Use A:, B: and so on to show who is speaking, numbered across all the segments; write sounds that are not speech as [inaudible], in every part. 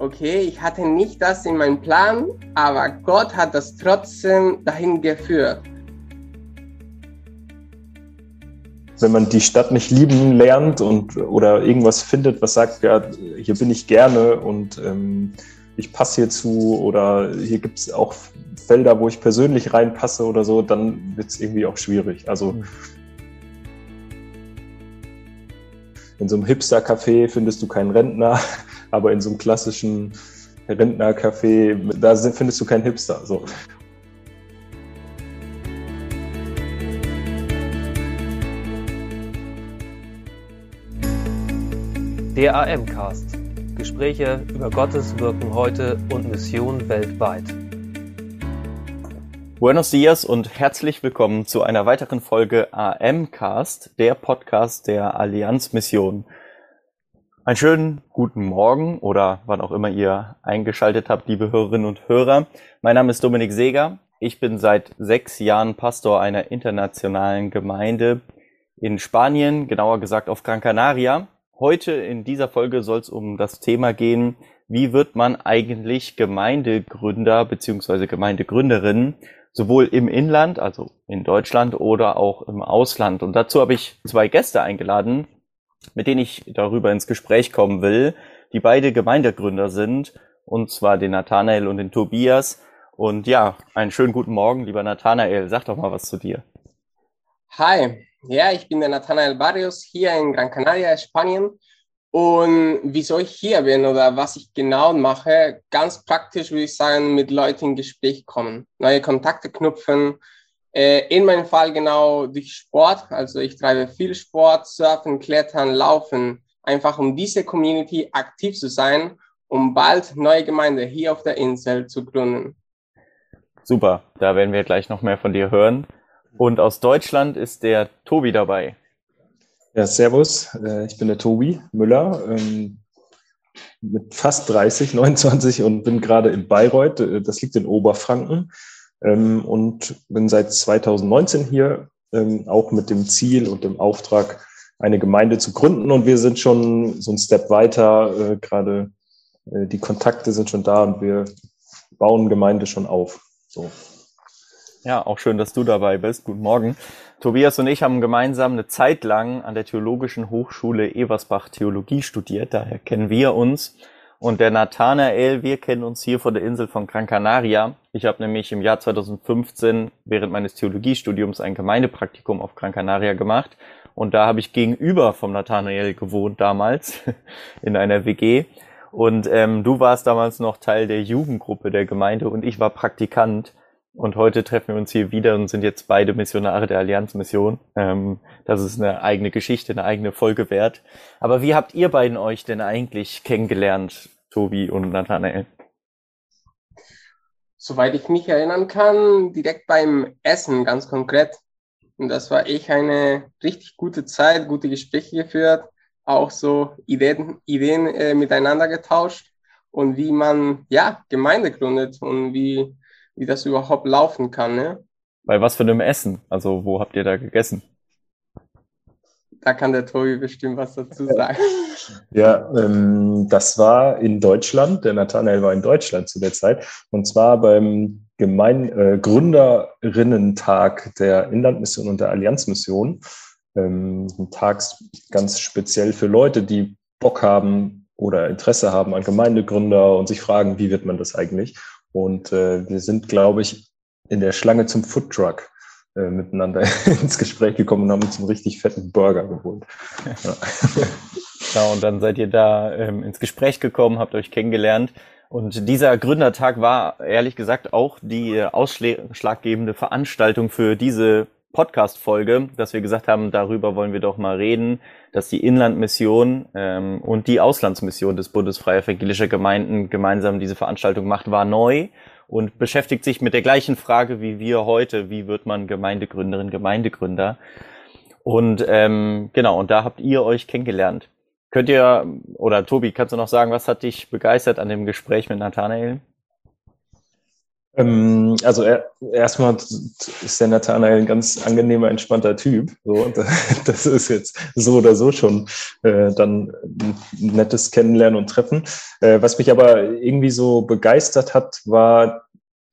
A: okay, ich hatte nicht das in meinem Plan, aber Gott hat das trotzdem dahin geführt.
B: Wenn man die Stadt nicht lieben lernt und oder irgendwas findet, was sagt, ja, hier bin ich gerne und ähm, ich passe hier zu oder hier gibt es auch Felder, wo ich persönlich reinpasse oder so, dann wird es irgendwie auch schwierig. Also mhm. in so einem Hipster-Café findest du keinen Rentner, aber in so einem klassischen Rentner-Café, da findest du keinen Hipster. So.
C: Der AM-Cast. Gespräche über Gottes Wirken heute und Mission weltweit.
D: Buenos Dias und herzlich willkommen zu einer weiteren Folge AM-Cast, der Podcast der Allianz-Mission. Einen schönen guten Morgen oder wann auch immer ihr eingeschaltet habt, liebe Hörerinnen und Hörer. Mein Name ist Dominik Seeger. Ich bin seit sechs Jahren Pastor einer internationalen Gemeinde in Spanien, genauer gesagt auf Gran Canaria. Heute in dieser Folge soll es um das Thema gehen, wie wird man eigentlich Gemeindegründer bzw. Gemeindegründerin, sowohl im Inland, also in Deutschland oder auch im Ausland. Und dazu habe ich zwei Gäste eingeladen, mit denen ich darüber ins Gespräch kommen will, die beide Gemeindegründer sind, und zwar den Nathanael und den Tobias. Und ja, einen schönen guten Morgen, lieber Nathanael. Sag doch mal was zu dir.
A: Hi, ja, ich bin der Nathanael Barrios hier in Gran Canaria, Spanien. Und wieso ich hier bin oder was ich genau mache, ganz praktisch würde ich sagen, mit Leuten in Gespräch kommen, neue Kontakte knüpfen, in meinem Fall genau durch Sport. Also ich treibe viel Sport, Surfen, Klettern, Laufen, einfach um diese Community aktiv zu sein, um bald neue Gemeinde hier auf der Insel zu gründen.
D: Super, da werden wir gleich noch mehr von dir hören. Und aus Deutschland ist der Tobi dabei.
B: Ja, servus, äh, ich bin der Tobi Müller, ähm, mit fast 30, 29 und bin gerade in Bayreuth, äh, das liegt in Oberfranken ähm, und bin seit 2019 hier, ähm, auch mit dem Ziel und dem Auftrag, eine Gemeinde zu gründen. Und wir sind schon so ein Step weiter, äh, gerade äh, die Kontakte sind schon da und wir bauen Gemeinde schon auf. So.
D: Ja, auch schön, dass du dabei bist. Guten Morgen. Tobias und ich haben gemeinsam eine Zeit lang an der Theologischen Hochschule Eversbach Theologie studiert. Daher kennen wir uns. Und der Nathanael, wir kennen uns hier von der Insel von Gran Canaria. Ich habe nämlich im Jahr 2015 während meines Theologiestudiums ein Gemeindepraktikum auf Gran Canaria gemacht. Und da habe ich gegenüber vom Nathanael gewohnt damals [laughs] in einer WG. Und ähm, du warst damals noch Teil der Jugendgruppe der Gemeinde und ich war Praktikant. Und heute treffen wir uns hier wieder und sind jetzt beide Missionare der Allianzmission. Ähm, das ist eine eigene Geschichte, eine eigene Folge wert. Aber wie habt ihr beiden euch denn eigentlich kennengelernt, Tobi und Nathanael?
A: Soweit ich mich erinnern kann, direkt beim Essen, ganz konkret. Und das war echt eine richtig gute Zeit, gute Gespräche geführt, auch so Ideen, Ideen äh, miteinander getauscht und wie man ja Gemeinde gründet und wie wie das überhaupt laufen kann. Ne?
D: Bei was für einem Essen? Also wo habt ihr da gegessen?
A: Da kann der Tobi bestimmt was dazu sagen.
B: Ja, ähm, das war in Deutschland. Der Nathanael war in Deutschland zu der Zeit. Und zwar beim Gemein äh, Gründerinnentag der Inlandmission und der Allianzmission. Ähm, ein Tag ganz speziell für Leute, die Bock haben oder Interesse haben an Gemeindegründer und sich fragen, wie wird man das eigentlich? Und äh, wir sind, glaube ich, in der Schlange zum Foodtruck äh, miteinander [laughs] ins Gespräch gekommen und haben uns einen richtig fetten Burger geholt.
D: Ja. [laughs] genau, und dann seid ihr da ähm, ins Gespräch gekommen, habt euch kennengelernt. Und dieser Gründertag war ehrlich gesagt auch die ausschlaggebende Veranstaltung für diese Podcast-Folge, dass wir gesagt haben, darüber wollen wir doch mal reden, dass die Inlandmission ähm, und die Auslandsmission des Bundes Freie Evangelischer Gemeinden gemeinsam diese Veranstaltung macht, war neu und beschäftigt sich mit der gleichen Frage wie wir heute, wie wird man Gemeindegründerin, Gemeindegründer. Und ähm, genau, und da habt ihr euch kennengelernt. Könnt ihr, oder Tobi, kannst du noch sagen, was hat dich begeistert an dem Gespräch mit Nathanael?
B: Ähm, also er, erstmal ist der Nathanael ein ganz angenehmer, entspannter Typ. So, [laughs] das ist jetzt so oder so schon äh, dann ein nettes Kennenlernen und Treffen. Äh, was mich aber irgendwie so begeistert hat, war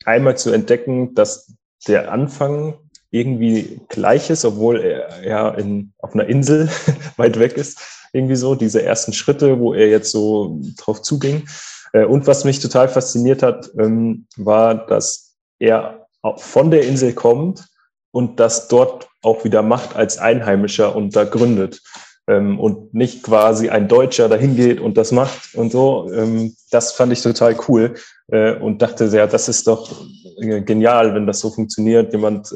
B: einmal zu entdecken, dass der Anfang irgendwie gleich ist, obwohl er ja in, auf einer Insel [laughs] weit weg ist. Irgendwie so, diese ersten Schritte, wo er jetzt so drauf zuging. Äh, und was mich total fasziniert hat, ähm, war, dass er von der Insel kommt und das dort auch wieder macht als Einheimischer und da gründet. Ähm, und nicht quasi ein Deutscher dahin geht und das macht und so. Ähm, das fand ich total cool äh, und dachte, ja, das ist doch äh, genial, wenn das so funktioniert. Jemand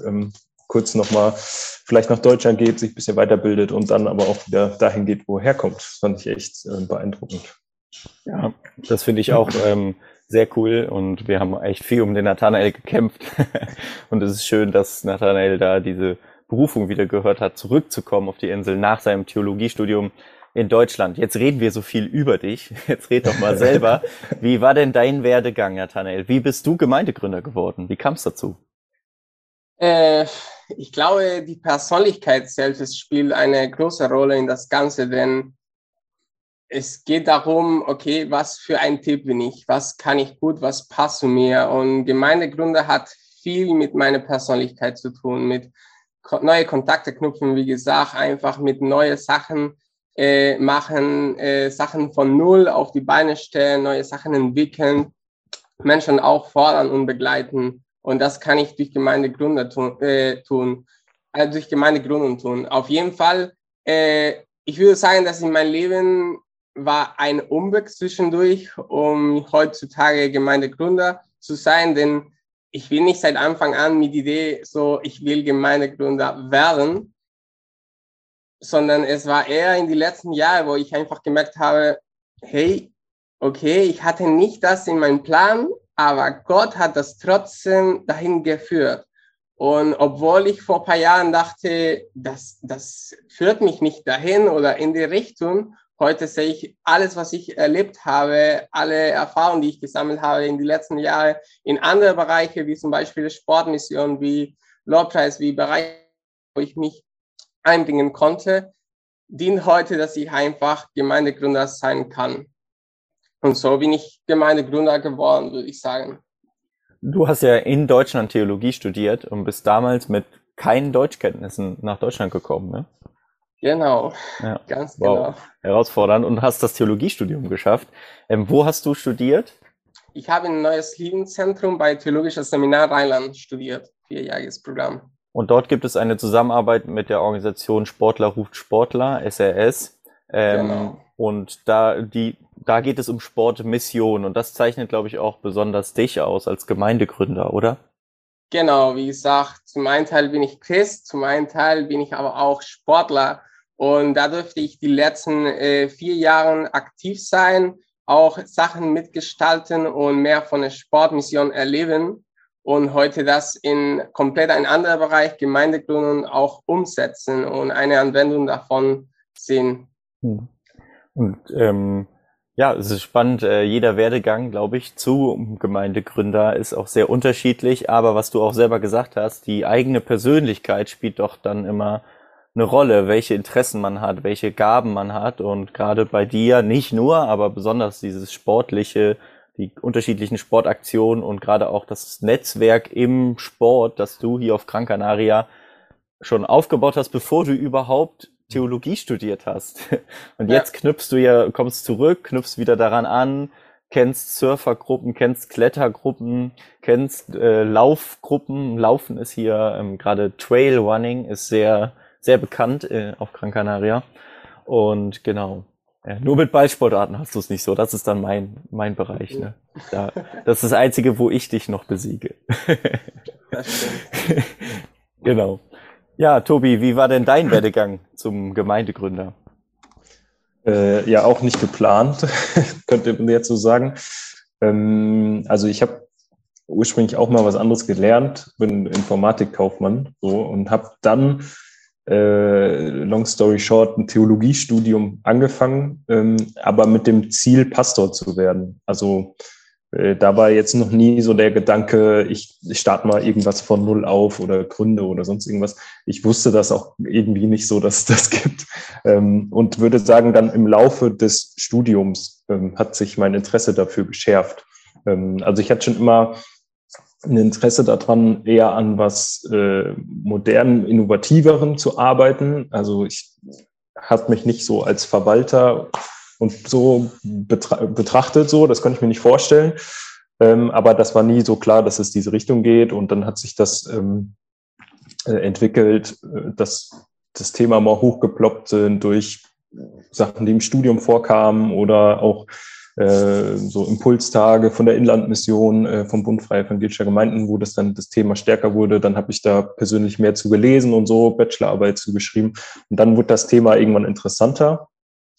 B: kurz nochmal vielleicht nach Deutschland geht, sich ein bisschen weiterbildet und dann aber auch wieder dahin geht, wo er herkommt. Das fand ich echt beeindruckend.
D: Ja, das finde ich auch ähm, sehr cool und wir haben echt viel um den Nathanael gekämpft [laughs] und es ist schön, dass Nathanael da diese Berufung wieder gehört hat, zurückzukommen auf die Insel nach seinem Theologiestudium in Deutschland. Jetzt reden wir so viel über dich. [laughs] Jetzt red doch mal selber. [laughs] Wie war denn dein Werdegang, Nathanael? Wie bist du Gemeindegründer geworden? Wie kam es dazu?
A: Äh, ich glaube, die Persönlichkeit selbst spielt eine große Rolle in das Ganze, denn es geht darum, okay, was für ein Typ bin ich, was kann ich gut, was passt zu mir. Und Gemeindegründer hat viel mit meiner Persönlichkeit zu tun, mit neue Kontakte knüpfen, wie gesagt, einfach mit neue Sachen äh, machen, äh, Sachen von Null auf die Beine stellen, neue Sachen entwickeln, Menschen auch fordern und begleiten. Und das kann ich durch Gemeindegründer tun, äh, tun also durch Gemeindegründung tun. Auf jeden Fall, äh, ich würde sagen, dass in meinem Leben war ein Umweg zwischendurch, um heutzutage Gemeindegründer zu sein, denn ich will nicht seit Anfang an mit Idee so, ich will Gemeindegründer werden, sondern es war eher in die letzten Jahre, wo ich einfach gemerkt habe, hey, okay, ich hatte nicht das in meinem Plan, aber Gott hat das trotzdem dahin geführt. Und obwohl ich vor ein paar Jahren dachte, das, das führt mich nicht dahin oder in die Richtung, Heute sehe ich alles, was ich erlebt habe, alle Erfahrungen, die ich gesammelt habe in den letzten Jahren in andere Bereiche, wie zum Beispiel Sportmission, wie Lobpreis, wie Bereiche, wo ich mich einbringen konnte, dient heute, dass ich einfach Gemeindegründer sein kann. Und so bin ich Gemeindegründer geworden, würde ich sagen.
D: Du hast ja in Deutschland Theologie studiert und bist damals mit keinen Deutschkenntnissen nach Deutschland gekommen, ne?
A: Genau, ja. ganz wow. genau.
D: Herausfordernd und hast das Theologiestudium geschafft. Ähm, wo hast du studiert?
A: Ich habe ein neues Lebenszentrum bei Theologisches Seminar Rheinland studiert, vierjähriges Programm.
D: Und dort gibt es eine Zusammenarbeit mit der Organisation Sportler ruft Sportler, SRS. Ähm, genau. Und da, die, da geht es um Sportmission und das zeichnet, glaube ich, auch besonders dich aus als Gemeindegründer, oder?
A: Genau, wie gesagt, zum einen Teil bin ich Christ, zum einen Teil bin ich aber auch Sportler und da durfte ich die letzten äh, vier Jahre aktiv sein, auch Sachen mitgestalten und mehr von der Sportmission erleben und heute das in komplett ein anderer Bereich, Gemeindegründung, auch umsetzen und eine Anwendung davon sehen.
D: Hm. Und ähm, ja, es ist spannend. Äh, jeder Werdegang, glaube ich, zu Gemeindegründer ist auch sehr unterschiedlich. Aber was du auch selber gesagt hast, die eigene Persönlichkeit spielt doch dann immer eine Rolle, welche Interessen man hat, welche Gaben man hat. Und gerade bei dir nicht nur, aber besonders dieses sportliche, die unterschiedlichen Sportaktionen und gerade auch das Netzwerk im Sport, das du hier auf Gran Canaria schon aufgebaut hast, bevor du überhaupt Theologie studiert hast. [laughs] Und ja. jetzt knüpfst du ja, kommst zurück, knüpfst wieder daran an, kennst Surfergruppen, kennst Klettergruppen, kennst äh, Laufgruppen. Laufen ist hier ähm, gerade Trail Running ist sehr sehr bekannt äh, auf Gran Canaria. Und genau. Ja, nur mit Ballsportarten hast du es nicht so. Das ist dann mein, mein Bereich. Ne? Da, das ist das Einzige, wo ich dich noch besiege. [laughs] genau. Ja, Tobi, wie war denn dein Werdegang zum Gemeindegründer?
B: Äh, ja, auch nicht geplant, [laughs] könnte man jetzt so sagen. Ähm, also ich habe ursprünglich auch mal was anderes gelernt, bin Informatikkaufmann so, und habe dann äh, long story short, ein Theologiestudium angefangen, ähm, aber mit dem Ziel, Pastor zu werden. Also äh, da war jetzt noch nie so der Gedanke, ich, ich starte mal irgendwas von Null auf oder gründe oder sonst irgendwas. Ich wusste das auch irgendwie nicht so, dass es das gibt. Ähm, und würde sagen, dann im Laufe des Studiums ähm, hat sich mein Interesse dafür geschärft. Ähm, also ich hatte schon immer ein Interesse daran, eher an was äh, modernen, innovativeren zu arbeiten. Also ich habe mich nicht so als Verwalter und so betra betrachtet, so, das konnte ich mir nicht vorstellen. Ähm, aber das war nie so klar, dass es diese Richtung geht. Und dann hat sich das ähm, äh, entwickelt, äh, dass das Thema mal hochgeploppt sind durch Sachen, die im Studium vorkamen oder auch äh, so Impulstage von der Inlandmission äh, vom Bund Freie Evangelischer Gemeinden, wo das dann das Thema stärker wurde. Dann habe ich da persönlich mehr zu gelesen und so, Bachelorarbeit zugeschrieben. Und dann wurde das Thema irgendwann interessanter.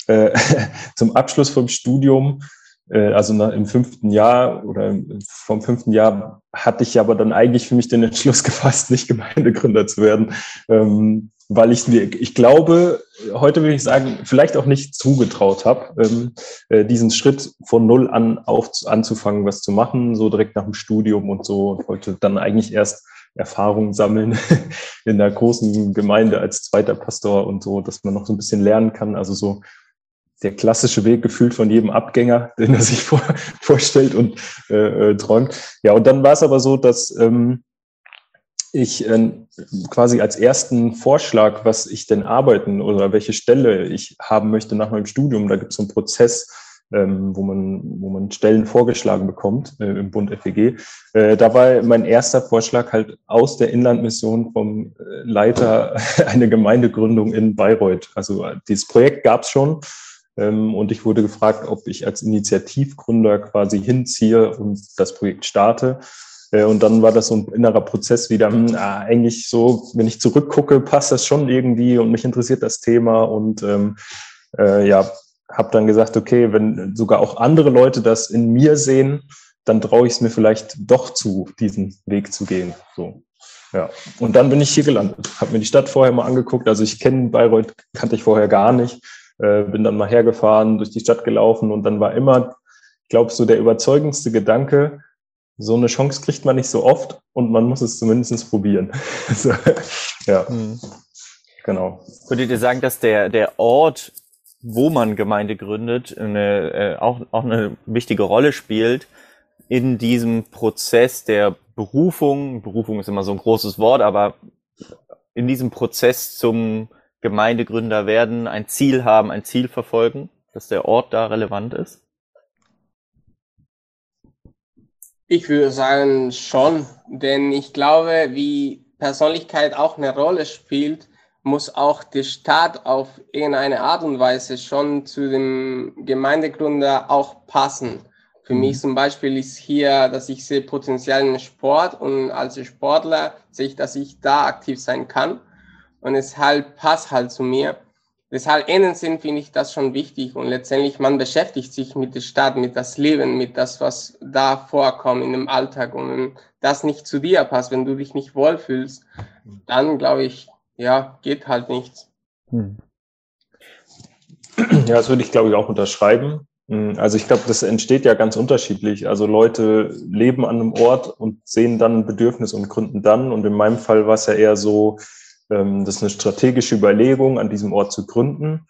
B: Äh, [laughs] zum Abschluss vom Studium, äh, also im fünften Jahr oder vom fünften Jahr hatte ich aber dann eigentlich für mich den Entschluss [laughs] gefasst, nicht Gemeindegründer zu werden, ähm, weil ich mir, ich glaube, heute würde ich sagen, vielleicht auch nicht zugetraut habe, ähm, äh, diesen Schritt von null an auf anzufangen, was zu machen, so direkt nach dem Studium und so und wollte dann eigentlich erst Erfahrung sammeln [laughs] in der großen Gemeinde als zweiter Pastor und so, dass man noch so ein bisschen lernen kann. Also so der klassische Weg gefühlt von jedem Abgänger, [laughs] den er sich vor, vorstellt und äh, äh, träumt. Ja, und dann war es aber so, dass ähm, ich äh, quasi als ersten Vorschlag, was ich denn arbeiten oder welche Stelle ich haben möchte nach meinem Studium, da gibt es so einen Prozess, ähm, wo man wo man Stellen vorgeschlagen bekommt äh, im Bund FEG. Äh, da war mein erster Vorschlag halt aus der Inlandmission vom äh, Leiter [laughs] eine Gemeindegründung in Bayreuth. Also äh, dieses Projekt gab es schon ähm, und ich wurde gefragt, ob ich als Initiativgründer quasi hinziehe und das Projekt starte. Äh, und dann war das so ein innerer Prozess wieder, hm, ah, eigentlich so, wenn ich zurückgucke, passt das schon irgendwie und mich interessiert das Thema und ähm, äh, ja, habe dann gesagt, okay, wenn sogar auch andere Leute das in mir sehen, dann traue ich es mir vielleicht doch zu, diesen Weg zu gehen. So. Ja, und dann bin ich hier gelandet. Habe mir die Stadt vorher mal angeguckt. Also ich kenne Bayreuth, kannte ich vorher gar nicht. Äh, bin dann mal hergefahren, durch die Stadt gelaufen und dann war immer, ich glaube, so der überzeugendste Gedanke, so eine Chance kriegt man nicht so oft und man muss es zumindest probieren. [laughs] so, ja, mhm. genau.
D: Würdet ihr sagen, dass der, der Ort, wo man Gemeinde gründet, eine, äh, auch, auch eine wichtige Rolle spielt in diesem Prozess der Berufung? Berufung ist immer so ein großes Wort, aber in diesem Prozess zum Gemeindegründer werden, ein Ziel haben, ein Ziel verfolgen, dass der Ort da relevant ist?
A: Ich würde sagen schon, denn ich glaube, wie Persönlichkeit auch eine Rolle spielt, muss auch der Staat auf irgendeine Art und Weise schon zu dem Gemeindegründer auch passen. Für mhm. mich zum Beispiel ist hier, dass ich sehe Potenzial in Sport und als Sportler sehe ich, dass ich da aktiv sein kann und es halt passt halt zu mir. Deshalb innen sind, finde ich das schon wichtig und letztendlich man beschäftigt sich mit der Stadt, mit das Leben, mit das, was da vorkommt in dem Alltag und wenn das nicht zu dir passt, wenn du dich nicht wohlfühlst, dann glaube ich, ja, geht halt nichts. Hm.
B: Ja, das würde ich glaube ich auch unterschreiben. Hm, also ich glaube, das entsteht ja ganz unterschiedlich. Also Leute leben an einem Ort und sehen dann ein Bedürfnis und gründen dann. Und in meinem Fall war es ja eher so, ähm, das ist eine strategische Überlegung, an diesem Ort zu gründen.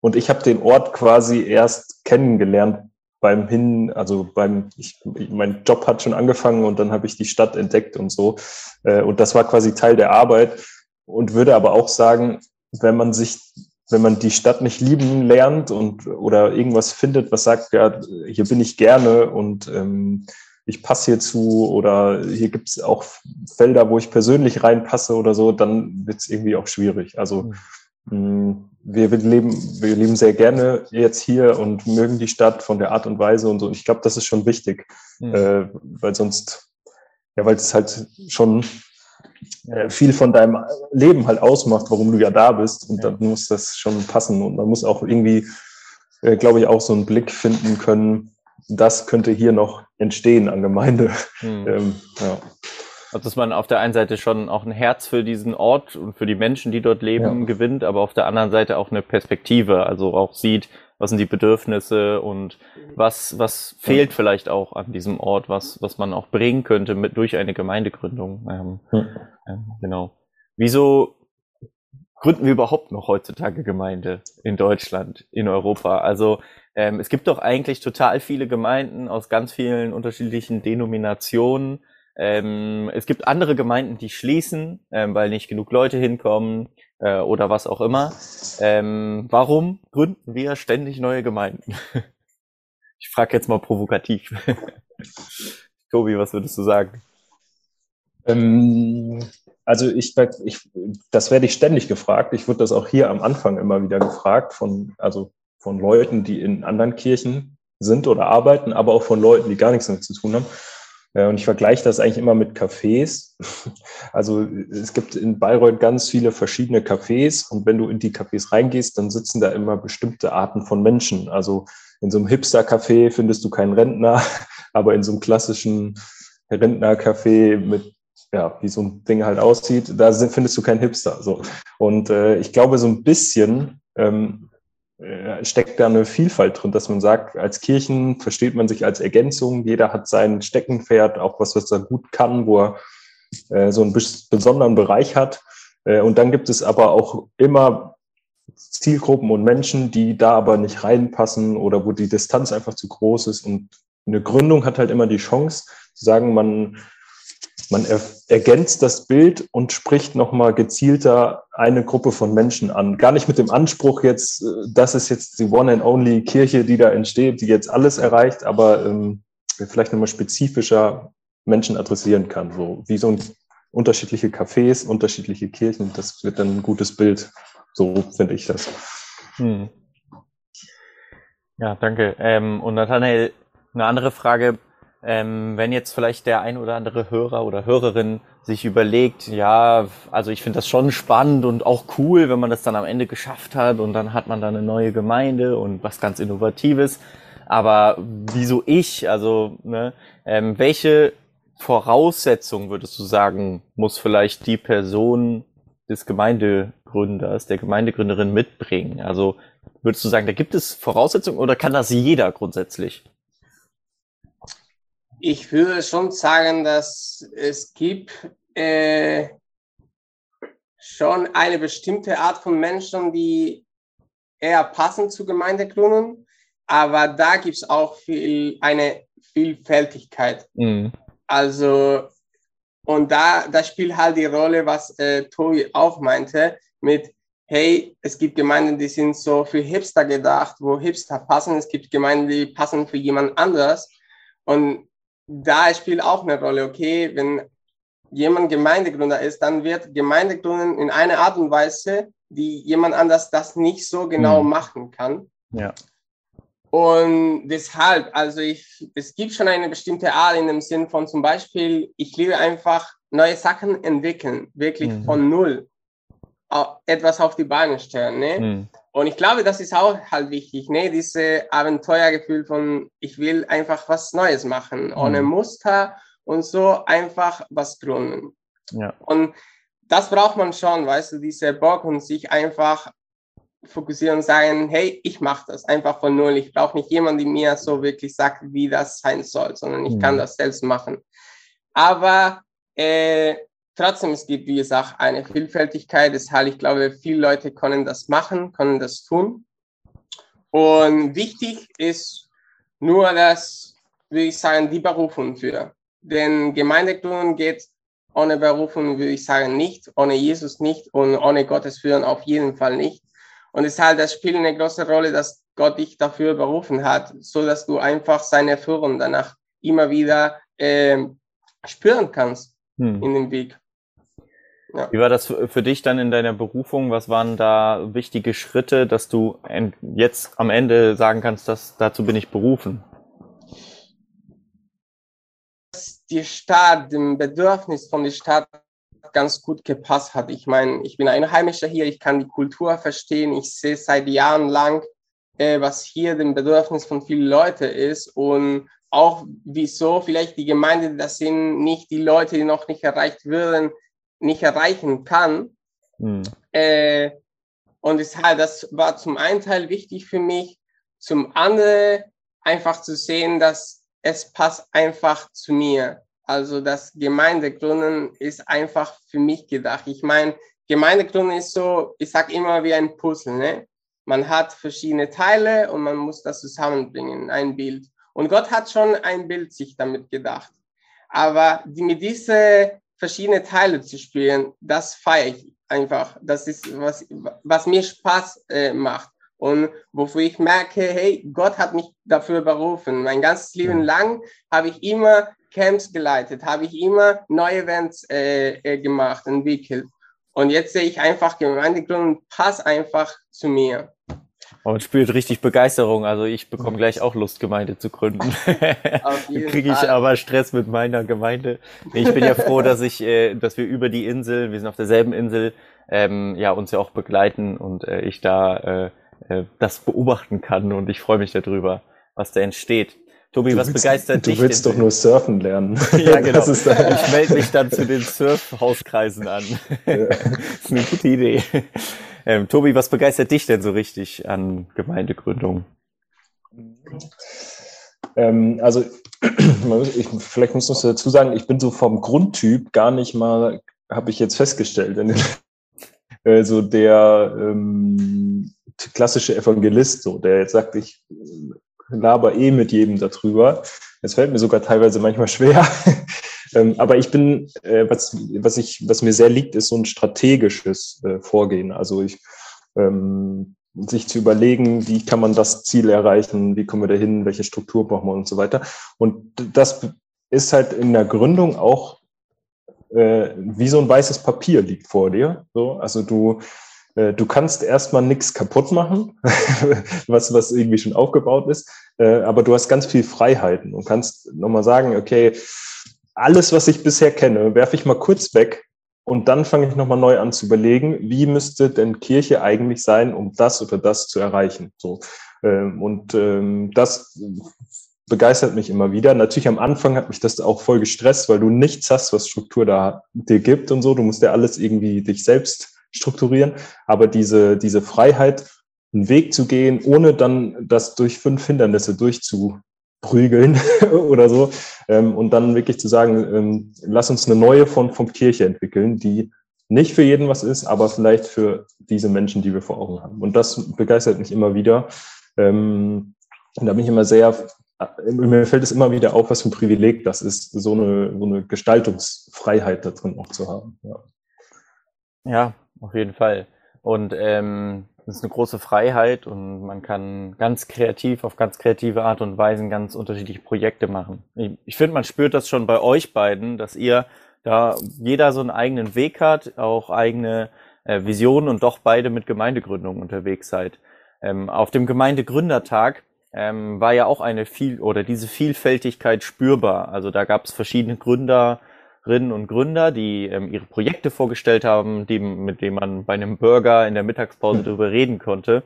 B: Und ich habe den Ort quasi erst kennengelernt beim Hin, also beim, ich, mein Job hat schon angefangen und dann habe ich die Stadt entdeckt und so. Äh, und das war quasi Teil der Arbeit und würde aber auch sagen, wenn man sich, wenn man die Stadt nicht lieben lernt und oder irgendwas findet, was sagt, ja, hier bin ich gerne und ähm, ich passe hier zu oder hier gibt es auch Felder, wo ich persönlich reinpasse oder so, dann wird es irgendwie auch schwierig. Also mh, mm, wir, leben, wir leben sehr gerne jetzt hier und mögen die Stadt von der Art und Weise und so. Ich glaube, das ist schon wichtig, mhm. äh, weil sonst, ja, weil es halt schon äh, viel von deinem Leben halt ausmacht, warum du ja da bist und ja. dann muss das schon passen und man muss auch irgendwie, äh, glaube ich, auch so einen Blick finden können, das könnte hier noch entstehen an Gemeinde. Hm. Ähm,
D: ja. Also, dass man auf der einen Seite schon auch ein Herz für diesen Ort und für die Menschen, die dort leben, ja. gewinnt, aber auf der anderen Seite auch eine Perspektive, also auch sieht, was sind die Bedürfnisse und was, was fehlt vielleicht auch an diesem Ort, was, was man auch bringen könnte mit durch eine Gemeindegründung. Ähm, hm. ähm, genau. Wieso gründen wir überhaupt noch heutzutage Gemeinde in Deutschland, in Europa? Also ähm, es gibt doch eigentlich total viele Gemeinden aus ganz vielen unterschiedlichen Denominationen. Ähm, es gibt andere Gemeinden, die schließen, ähm, weil nicht genug Leute hinkommen äh, oder was auch immer. Ähm, warum gründen wir ständig neue Gemeinden? [laughs] ich frage jetzt mal provokativ. [laughs] Tobi, was würdest du sagen?
B: Ähm, also ich, ich, das werde ich ständig gefragt. Ich wurde das auch hier am Anfang immer wieder gefragt von, also von Leuten, die in anderen Kirchen sind oder arbeiten, aber auch von Leuten, die gar nichts damit zu tun haben. Und ich vergleiche das eigentlich immer mit Cafés. [laughs] Also es gibt in Bayreuth ganz viele verschiedene Cafés und wenn du in die Cafés reingehst, dann sitzen da immer bestimmte Arten von Menschen. Also in so einem Hipster-Café findest du keinen Rentner, [laughs] aber in so einem klassischen Rentner-Café mit ja, wie so ein Ding halt aussieht, da findest du keinen Hipster. So. Und äh, ich glaube, so ein bisschen ähm, äh, steckt da eine Vielfalt drin, dass man sagt, als Kirchen versteht man sich als Ergänzung, jeder hat sein Steckenpferd, auch was, was er gut kann, wo er äh, so einen besonderen Bereich hat. Äh, und dann gibt es aber auch immer Zielgruppen und Menschen, die da aber nicht reinpassen oder wo die Distanz einfach zu groß ist. Und eine Gründung hat halt immer die Chance zu sagen, man man er, ergänzt das Bild und spricht nochmal gezielter eine Gruppe von Menschen an. Gar nicht mit dem Anspruch jetzt, äh, das ist jetzt die One and Only Kirche, die da entsteht, die jetzt alles erreicht, aber ähm, vielleicht nochmal spezifischer Menschen adressieren kann. So wie so ein unterschiedliche Cafés, unterschiedliche Kirchen. Das wird dann ein gutes Bild. So finde ich das. Hm.
D: Ja, danke. Ähm, und Nathanael, eine andere Frage ähm, wenn jetzt vielleicht der ein oder andere Hörer oder Hörerin sich überlegt, ja, also ich finde das schon spannend und auch cool, wenn man das dann am Ende geschafft hat und dann hat man da eine neue Gemeinde und was ganz Innovatives. Aber wieso ich? Also, ne, ähm, welche Voraussetzungen würdest du sagen, muss vielleicht die Person des Gemeindegründers, der Gemeindegründerin mitbringen? Also würdest du sagen, da gibt es Voraussetzungen oder kann das jeder grundsätzlich?
A: Ich würde schon sagen, dass es gibt äh, schon eine bestimmte Art von Menschen, die eher passen zu Gemeindegründung, aber da gibt es auch viel, eine Vielfältigkeit. Mhm. Also, und da, da spielt halt die Rolle, was äh, Tobi auch meinte, mit, hey, es gibt Gemeinden, die sind so für Hipster gedacht, wo Hipster passen, es gibt Gemeinden, die passen für jemand anders. Und da spielt auch eine Rolle, okay, wenn jemand Gemeindegründer ist, dann wird Gemeindegründen in einer Art und Weise, die jemand anders das nicht so genau mhm. machen kann.
D: Ja.
A: Und deshalb, also ich, es gibt schon eine bestimmte Art in dem Sinn von zum Beispiel, ich liebe einfach neue Sachen entwickeln, wirklich mhm. von null etwas auf die Beine stellen. Ne? Mhm. Und ich glaube, das ist auch halt wichtig, ne? Diese Abenteuergefühl von, ich will einfach was Neues machen, ohne mhm. Muster und so einfach was gründen. Ja. Und das braucht man schon, weißt du, diese Bock und sich einfach fokussieren und sagen, hey, ich mache das einfach von null. Ich brauche nicht jemanden, der mir so wirklich sagt, wie das sein soll, sondern ich mhm. kann das selbst machen. Aber äh, Trotzdem, es gibt, wie gesagt, eine Vielfältigkeit. Deshalb, ich glaube, viele Leute können das machen, können das tun. Und wichtig ist nur das, würde ich sagen, die Berufung für. Denn Gemeindegründung geht ohne Berufung, würde ich sagen, nicht, ohne Jesus nicht und ohne Gottes Führen auf jeden Fall nicht. Und deshalb, das spielt eine große Rolle, dass Gott dich dafür berufen hat, so dass du einfach seine Führung danach immer wieder äh, spüren kannst hm. in dem Weg.
D: Ja. Wie war das für dich dann in deiner Berufung? Was waren da wichtige Schritte, dass du jetzt am Ende sagen kannst, dass dazu bin ich berufen?
A: Die Stadt, dem Bedürfnis von der Stadt ganz gut gepasst hat. Ich meine, ich bin Einheimischer hier, ich kann die Kultur verstehen, ich sehe seit Jahren lang, äh, was hier dem Bedürfnis von vielen Leuten ist und auch wieso vielleicht die Gemeinde, das sind nicht die Leute, die noch nicht erreicht würden, nicht erreichen kann. Mhm. Äh, und deshalb, das war zum einen Teil wichtig für mich. zum anderen einfach zu sehen, dass es passt einfach zu mir. Also das Gemeindegründen ist einfach für mich gedacht. Ich meine, Gemeindegründen ist so, ich sag immer wie ein Puzzle. Ne? Man hat verschiedene Teile und man muss das zusammenbringen, ein Bild. Und Gott hat schon ein Bild sich damit gedacht. Aber die, mit diese verschiedenen Teile zu spielen, das feiere ich einfach. Das ist, was, was mir Spaß äh, macht. Und wofür ich merke, hey, Gott hat mich dafür berufen. Mein ganzes Leben lang habe ich immer Camps geleitet, habe ich immer neue Events äh, äh, gemacht, entwickelt. Und jetzt sehe ich einfach, Gemeindegründung passt einfach zu mir.
D: Und spürt richtig Begeisterung. Also ich bekomme gleich auch Lust, Gemeinde zu gründen. [laughs] Kriege ich aber Stress mit meiner Gemeinde. Ich bin ja froh, dass ich, äh, dass wir über die Insel, wir sind auf derselben Insel, ähm, ja uns ja auch begleiten und äh, ich da äh, äh, das beobachten kann und ich freue mich darüber, was da entsteht. Tobi, du was willst, begeistert
B: du
D: dich?
B: Du willst doch nur surfen lernen. [laughs] [laughs]
D: ja, genau. ich melde mich dann zu den Surfhauskreisen an. Ja. das ist eine gute Idee. Ähm, Tobi, was begeistert dich denn so richtig an Gemeindegründung?
B: Ähm, also, [clears throat] ich, vielleicht muss ich dazu sagen, ich bin so vom Grundtyp gar nicht mal, habe ich jetzt festgestellt, also [laughs] der ähm, klassische Evangelist, so, der jetzt sagt, ich laber eh mit jedem darüber. Es fällt mir sogar teilweise manchmal schwer. [laughs] ähm, aber ich bin, äh, was, was, ich, was mir sehr liegt, ist so ein strategisches äh, Vorgehen. Also ich, ähm, sich zu überlegen, wie kann man das Ziel erreichen, wie kommen wir dahin, welche Struktur brauchen wir und so weiter. Und das ist halt in der Gründung auch äh, wie so ein weißes Papier liegt vor dir. So, also du du kannst erstmal nichts kaputt machen, [laughs] was, was irgendwie schon aufgebaut ist, äh, aber du hast ganz viel Freiheiten und kannst nochmal sagen, okay, alles, was ich bisher kenne, werfe ich mal kurz weg und dann fange ich nochmal neu an zu überlegen, wie müsste denn Kirche eigentlich sein, um das oder das zu erreichen. So. Ähm, und ähm, das begeistert mich immer wieder. Natürlich am Anfang hat mich das auch voll gestresst, weil du nichts hast, was Struktur da dir gibt und so. Du musst ja alles irgendwie dich selbst strukturieren. Aber diese, diese Freiheit, einen Weg zu gehen, ohne dann das durch fünf Hindernisse durchzuprügeln [laughs] oder so. Ähm, und dann wirklich zu sagen, ähm, lass uns eine neue Form von Kirche entwickeln, die nicht für jeden was ist, aber vielleicht für diese Menschen, die wir vor Augen haben. Und das begeistert mich immer wieder. Ähm, und da bin ich immer sehr, äh, mir fällt es immer wieder auf, was für ein Privileg das ist, so eine, so eine Gestaltungsfreiheit da drin auch zu haben. Ja.
D: Ja, auf jeden Fall. Und ähm, das ist eine große Freiheit und man kann ganz kreativ, auf ganz kreative Art und Weise ganz unterschiedliche Projekte machen. Ich, ich finde, man spürt das schon bei euch beiden, dass ihr da jeder so einen eigenen Weg hat, auch eigene äh, Visionen und doch beide mit Gemeindegründung unterwegs seid. Ähm, auf dem Gemeindegründertag ähm, war ja auch eine viel oder diese Vielfältigkeit spürbar. Also da gab es verschiedene Gründer, Gründerinnen und Gründer, die ähm, ihre Projekte vorgestellt haben, die, mit denen man bei einem Burger in der Mittagspause [laughs] darüber reden konnte.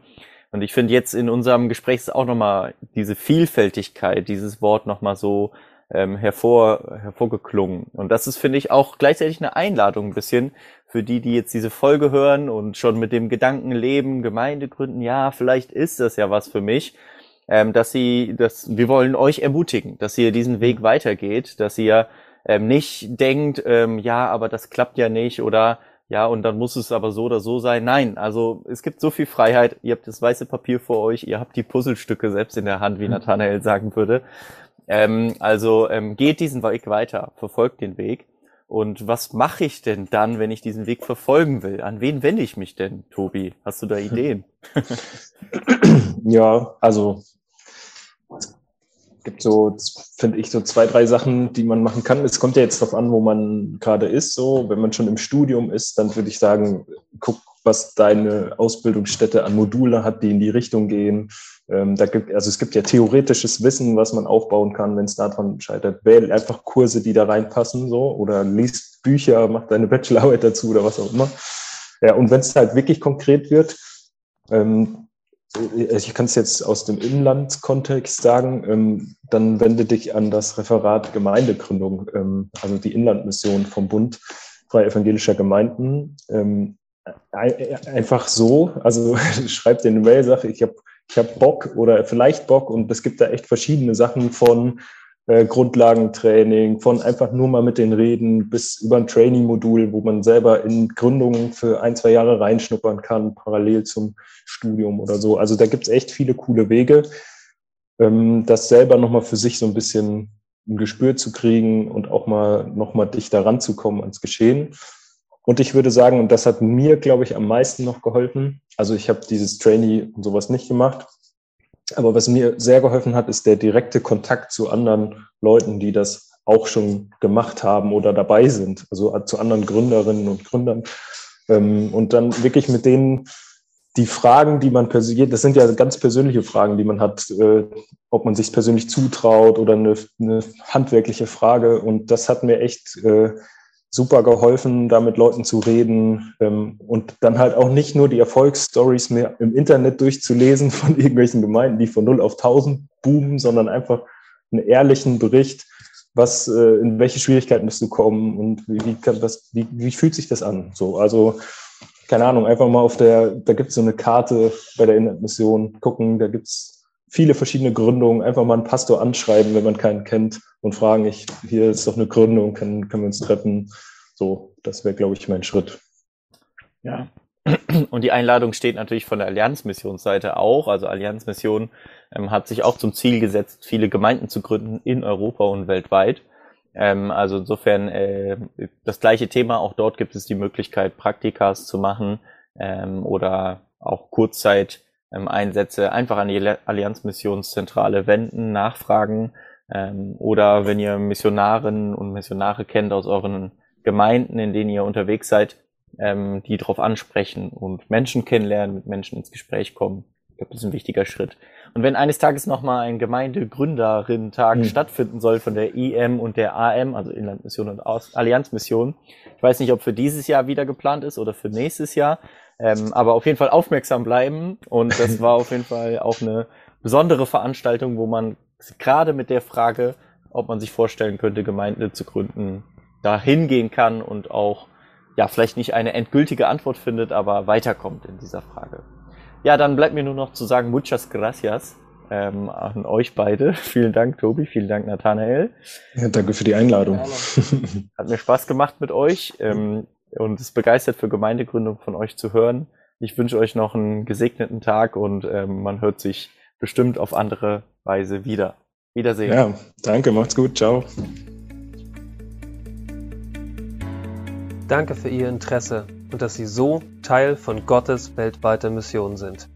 D: Und ich finde jetzt in unserem Gespräch ist auch nochmal diese Vielfältigkeit, dieses Wort nochmal so ähm, hervor, hervorgeklungen. Und das ist, finde ich, auch gleichzeitig eine Einladung ein bisschen für die, die jetzt diese Folge hören und schon mit dem Gedanken leben, Gemeinde gründen, ja, vielleicht ist das ja was für mich. Ähm, dass sie, dass wir wollen euch ermutigen, dass ihr diesen Weg weitergeht, dass ihr ähm, nicht denkt, ähm, ja, aber das klappt ja nicht oder ja, und dann muss es aber so oder so sein. Nein, also es gibt so viel Freiheit. Ihr habt das weiße Papier vor euch, ihr habt die Puzzlestücke selbst in der Hand, wie mhm. Nathanael sagen würde. Ähm, also ähm, geht diesen Weg weiter, verfolgt den Weg. Und was mache ich denn dann, wenn ich diesen Weg verfolgen will? An wen wende ich mich denn, Tobi? Hast du da [laughs] Ideen?
B: ja, also gibt so, finde ich, so zwei, drei Sachen, die man machen kann. Es kommt ja jetzt darauf an, wo man gerade ist. So, wenn man schon im Studium ist, dann würde ich sagen, guck, was deine Ausbildungsstätte an Module hat, die in die Richtung gehen. Ähm, da gibt, also es gibt ja theoretisches Wissen, was man aufbauen kann, wenn es daran scheitert. Wähl einfach Kurse, die da reinpassen, so, oder liest Bücher, mach deine Bachelorarbeit dazu oder was auch immer. Ja, und wenn es halt wirklich konkret wird, ähm, ich kann es jetzt aus dem Inlandskontext sagen, ähm, dann wende dich an das Referat Gemeindegründung, ähm, also die Inlandmission vom Bund Freie Evangelischer Gemeinden. Ähm, einfach so, also [laughs] schreib dir eine Mail, sag, ich habe ich habe Bock oder vielleicht Bock und es gibt da echt verschiedene Sachen von äh, Grundlagentraining, von einfach nur mal mit den Reden bis über ein Training-Modul, wo man selber in Gründungen für ein, zwei Jahre reinschnuppern kann, parallel zum Studium oder so. Also da gibt es echt viele coole Wege, ähm, das selber nochmal für sich so ein bisschen ein Gespür zu kriegen und auch mal nochmal dichter ranzukommen ans Geschehen. Und ich würde sagen, und das hat mir, glaube ich, am meisten noch geholfen. Also ich habe dieses Trainee und sowas nicht gemacht. Aber was mir sehr geholfen hat, ist der direkte Kontakt zu anderen Leuten, die das auch schon gemacht haben oder dabei sind, also zu anderen Gründerinnen und Gründern. Ähm, und dann wirklich mit denen die Fragen, die man persönlich, das sind ja ganz persönliche Fragen, die man hat, äh, ob man sich persönlich zutraut oder eine, eine, handwerkliche Frage. Und das hat mir echt äh, super geholfen, da mit Leuten zu reden ähm, und dann halt auch nicht nur die Erfolgsstories mehr im Internet durchzulesen [laughs] von irgendwelchen Gemeinden, die von 0 auf 1000 boomen, sondern einfach einen ehrlichen Bericht, was, äh, in welche Schwierigkeiten bist du kommen und wie, wie, kann, was, wie, wie fühlt sich das an? So, also keine Ahnung, einfach mal auf der, da gibt es so eine Karte bei der Internetmission gucken, da gibt es viele verschiedene Gründungen, einfach mal einen Pastor anschreiben, wenn man keinen kennt und fragen, ich, hier ist doch eine Gründung, können, können wir uns treffen? So, das wäre, glaube ich, mein Schritt.
D: Ja. Und die Einladung steht natürlich von der Allianzmissionsseite auch. Also Allianzmission ähm, hat sich auch zum Ziel gesetzt, viele Gemeinden zu gründen in Europa und weltweit. Ähm, also insofern äh, das gleiche Thema. Auch dort gibt es die Möglichkeit, Praktikas zu machen ähm, oder auch Kurzzeit-Einsätze ähm, einfach an die Allianzmissionszentrale wenden, nachfragen. Ähm, oder wenn ihr Missionarinnen und Missionare kennt aus euren Gemeinden, in denen ihr unterwegs seid, ähm, die darauf ansprechen und Menschen kennenlernen, mit Menschen ins Gespräch kommen. Ich glaube, das ist ein wichtiger Schritt. Und wenn eines Tages nochmal ein Gemeindegründerinnen-Tag mhm. stattfinden soll von der IM und der AM, also Inlandmission und Allianzmission, ich weiß nicht, ob für dieses Jahr wieder geplant ist oder für nächstes Jahr, ähm, aber auf jeden Fall aufmerksam bleiben. Und das war auf jeden Fall auch eine besondere Veranstaltung, wo man gerade mit der Frage, ob man sich vorstellen könnte, Gemeinde zu gründen, da hingehen kann und auch ja vielleicht nicht eine endgültige Antwort findet, aber weiterkommt in dieser Frage. Ja, dann bleibt mir nur noch zu sagen, muchas gracias ähm, an euch beide. [laughs] Vielen Dank, Tobi, vielen Dank, Nathanael.
B: Ja, danke für die Einladung.
D: Hat mir Spaß gemacht mit euch ähm, und es begeistert für Gemeindegründung von euch zu hören. Ich wünsche euch noch einen gesegneten Tag und ähm, man hört sich bestimmt auf andere Weise wieder. Wiedersehen.
B: Ja, danke, macht's gut, ciao.
C: Danke für Ihr Interesse und dass Sie so Teil von Gottes weltweiter Mission sind.